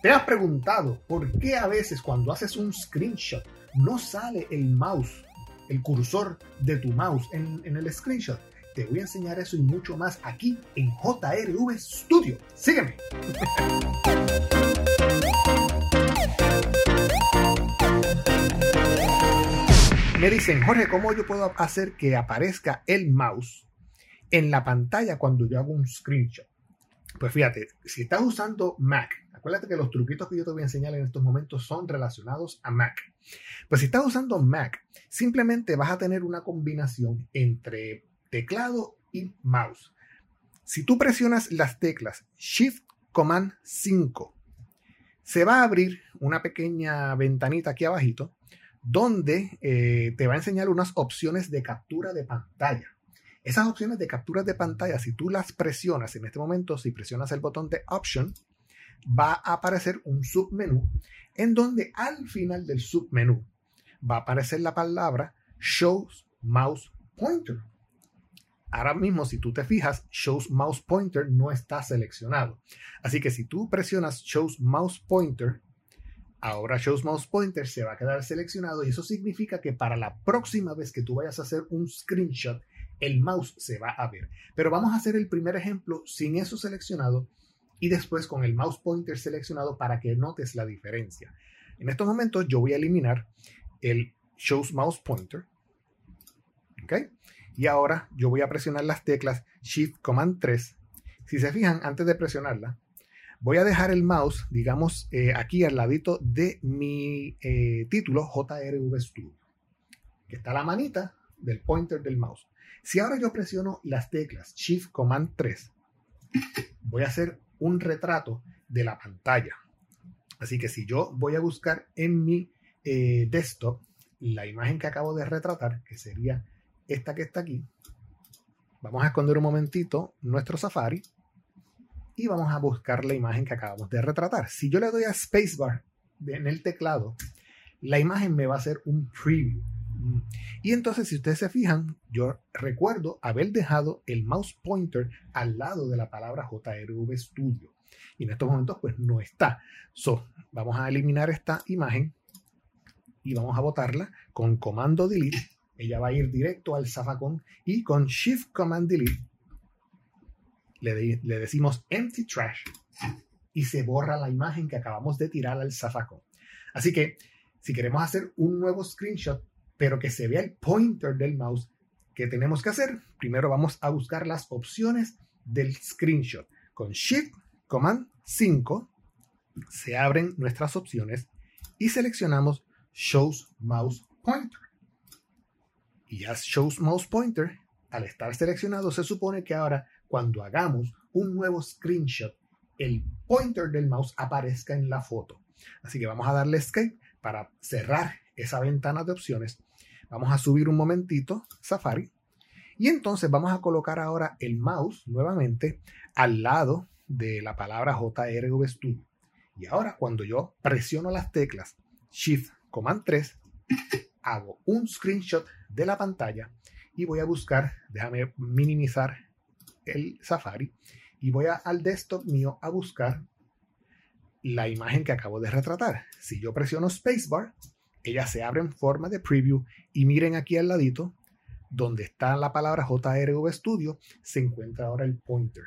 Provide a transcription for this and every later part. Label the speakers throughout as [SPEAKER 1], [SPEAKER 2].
[SPEAKER 1] ¿Te has preguntado por qué a veces cuando haces un screenshot no sale el mouse, el cursor de tu mouse en, el screenshot? Te voy a enseñar eso y mucho más aquí en JRV Studio. Sígueme. Me dicen, Jorge, ¿cómo yo puedo hacer que aparezca el mouse en la pantalla cuando yo hago un screenshot? Pues fíjate, si estás usando Mac, Acuérdate que los truquitos que yo te voy a enseñar en estos momentos son relacionados a Mac. Pues si estás usando Mac, simplemente vas a tener una combinación entre teclado y mouse. Si tú presionas las teclas Shift Command 5, se va a abrir una pequeña ventanita aquí abajito donde eh, te va a enseñar unas opciones de captura de pantalla. Esas opciones de captura de pantalla, si tú las presionas en este momento, si presionas el botón de Option, va a aparecer un submenú en donde al final del submenú va a aparecer la palabra Shows Mouse Pointer. Ahora mismo, si tú te fijas, Shows Mouse Pointer no está seleccionado. Así que si tú presionas Shows Mouse Pointer, ahora Shows Mouse Pointer se va a quedar seleccionado y eso significa que para la próxima vez que tú vayas a hacer un screenshot, el mouse se va a ver. Pero vamos a hacer el primer ejemplo sin eso seleccionado y después con el mouse pointer seleccionado para que notes la diferencia. En estos momentos yo voy a eliminar el Shows Mouse Pointer. ¿Ok? Y ahora yo voy a presionar las teclas Shift Command 3. Si se fijan, antes de presionarla, voy a dejar el mouse, digamos, eh, aquí al ladito de mi eh, título JRV Studio, que está la manita del pointer del mouse. Si ahora yo presiono las teclas Shift Command 3, voy a hacer un retrato de la pantalla. Así que si yo voy a buscar en mi eh, desktop la imagen que acabo de retratar, que sería esta que está aquí, vamos a esconder un momentito nuestro Safari y vamos a buscar la imagen que acabamos de retratar. Si yo le doy a Spacebar en el teclado, la imagen me va a hacer un preview. Y entonces, si ustedes se fijan, yo recuerdo haber dejado el mouse pointer al lado de la palabra JRV Studio. Y en estos momentos, pues no está. So, vamos a eliminar esta imagen y vamos a botarla con comando delete. Ella va a ir directo al zafacón y con shift command delete le, le decimos empty trash y se borra la imagen que acabamos de tirar al zafacón. Así que si queremos hacer un nuevo screenshot pero que se vea el pointer del mouse, ¿qué tenemos que hacer? Primero vamos a buscar las opciones del screenshot. Con Shift Command 5 se abren nuestras opciones y seleccionamos Shows Mouse Pointer. Y ya Shows Mouse Pointer, al estar seleccionado, se supone que ahora cuando hagamos un nuevo screenshot, el pointer del mouse aparezca en la foto. Así que vamos a darle Escape para cerrar esa ventana de opciones Vamos a subir un momentito Safari. Y entonces vamos a colocar ahora el mouse nuevamente al lado de la palabra JRV Studio. Y ahora cuando yo presiono las teclas Shift Command 3, hago un screenshot de la pantalla y voy a buscar, déjame minimizar el Safari y voy al desktop mío a buscar la imagen que acabo de retratar. Si yo presiono Spacebar, ella se abre en forma de preview y miren aquí al ladito, donde está la palabra JRV Studio, se encuentra ahora el pointer.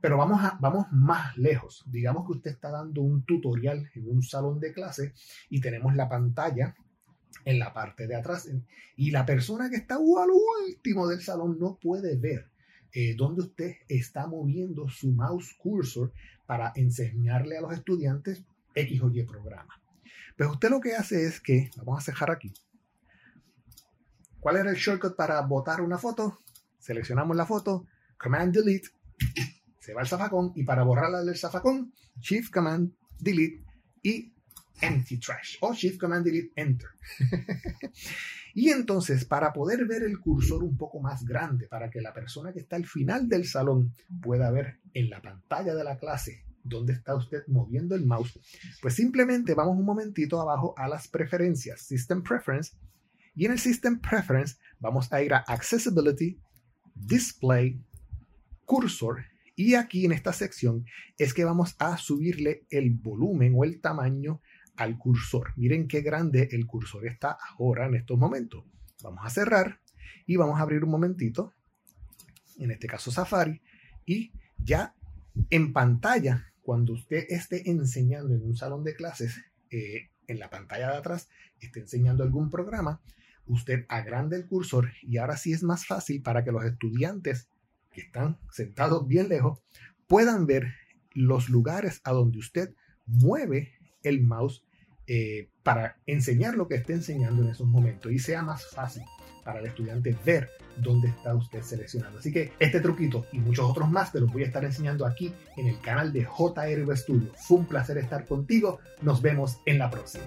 [SPEAKER 1] Pero vamos, a, vamos más lejos. Digamos que usted está dando un tutorial en un salón de clase y tenemos la pantalla en la parte de atrás y la persona que está al último del salón no puede ver eh, dónde usted está moviendo su mouse cursor para enseñarle a los estudiantes X o Y programa. Pues usted lo que hace es que, vamos a cejar aquí. ¿Cuál era el shortcut para botar una foto? Seleccionamos la foto, Command Delete, se va al zafacón y para borrarla del zafacón, Shift Command Delete y Empty Trash o Shift Command Delete Enter. y entonces, para poder ver el cursor un poco más grande, para que la persona que está al final del salón pueda ver en la pantalla de la clase dónde está usted moviendo el mouse, pues simplemente vamos un momentito abajo a las preferencias, System Preference, y en el System Preference vamos a ir a Accessibility, Display, Cursor Y aquí en esta sección es que vamos a subirle el volumen o el tamaño al cursor. Miren qué grande el cursor está ahora en estos momentos. Vamos a cerrar y vamos a abrir un momentito, en este caso Safari, y ya en pantalla, cuando usted esté enseñando en un salón de clases, eh, en la pantalla de atrás, esté enseñando algún programa, usted agranda el cursor y ahora sí es más fácil para que los estudiantes que están sentados bien lejos puedan ver los lugares a donde usted mueve el mouse eh, para enseñar lo que esté enseñando en esos momentos y sea más fácil para el estudiante ver dónde está usted seleccionando. Así que este truquito y muchos otros más te los voy a estar enseñando aquí en el canal de JRV Studio. Fue un placer estar contigo. Nos vemos en la próxima.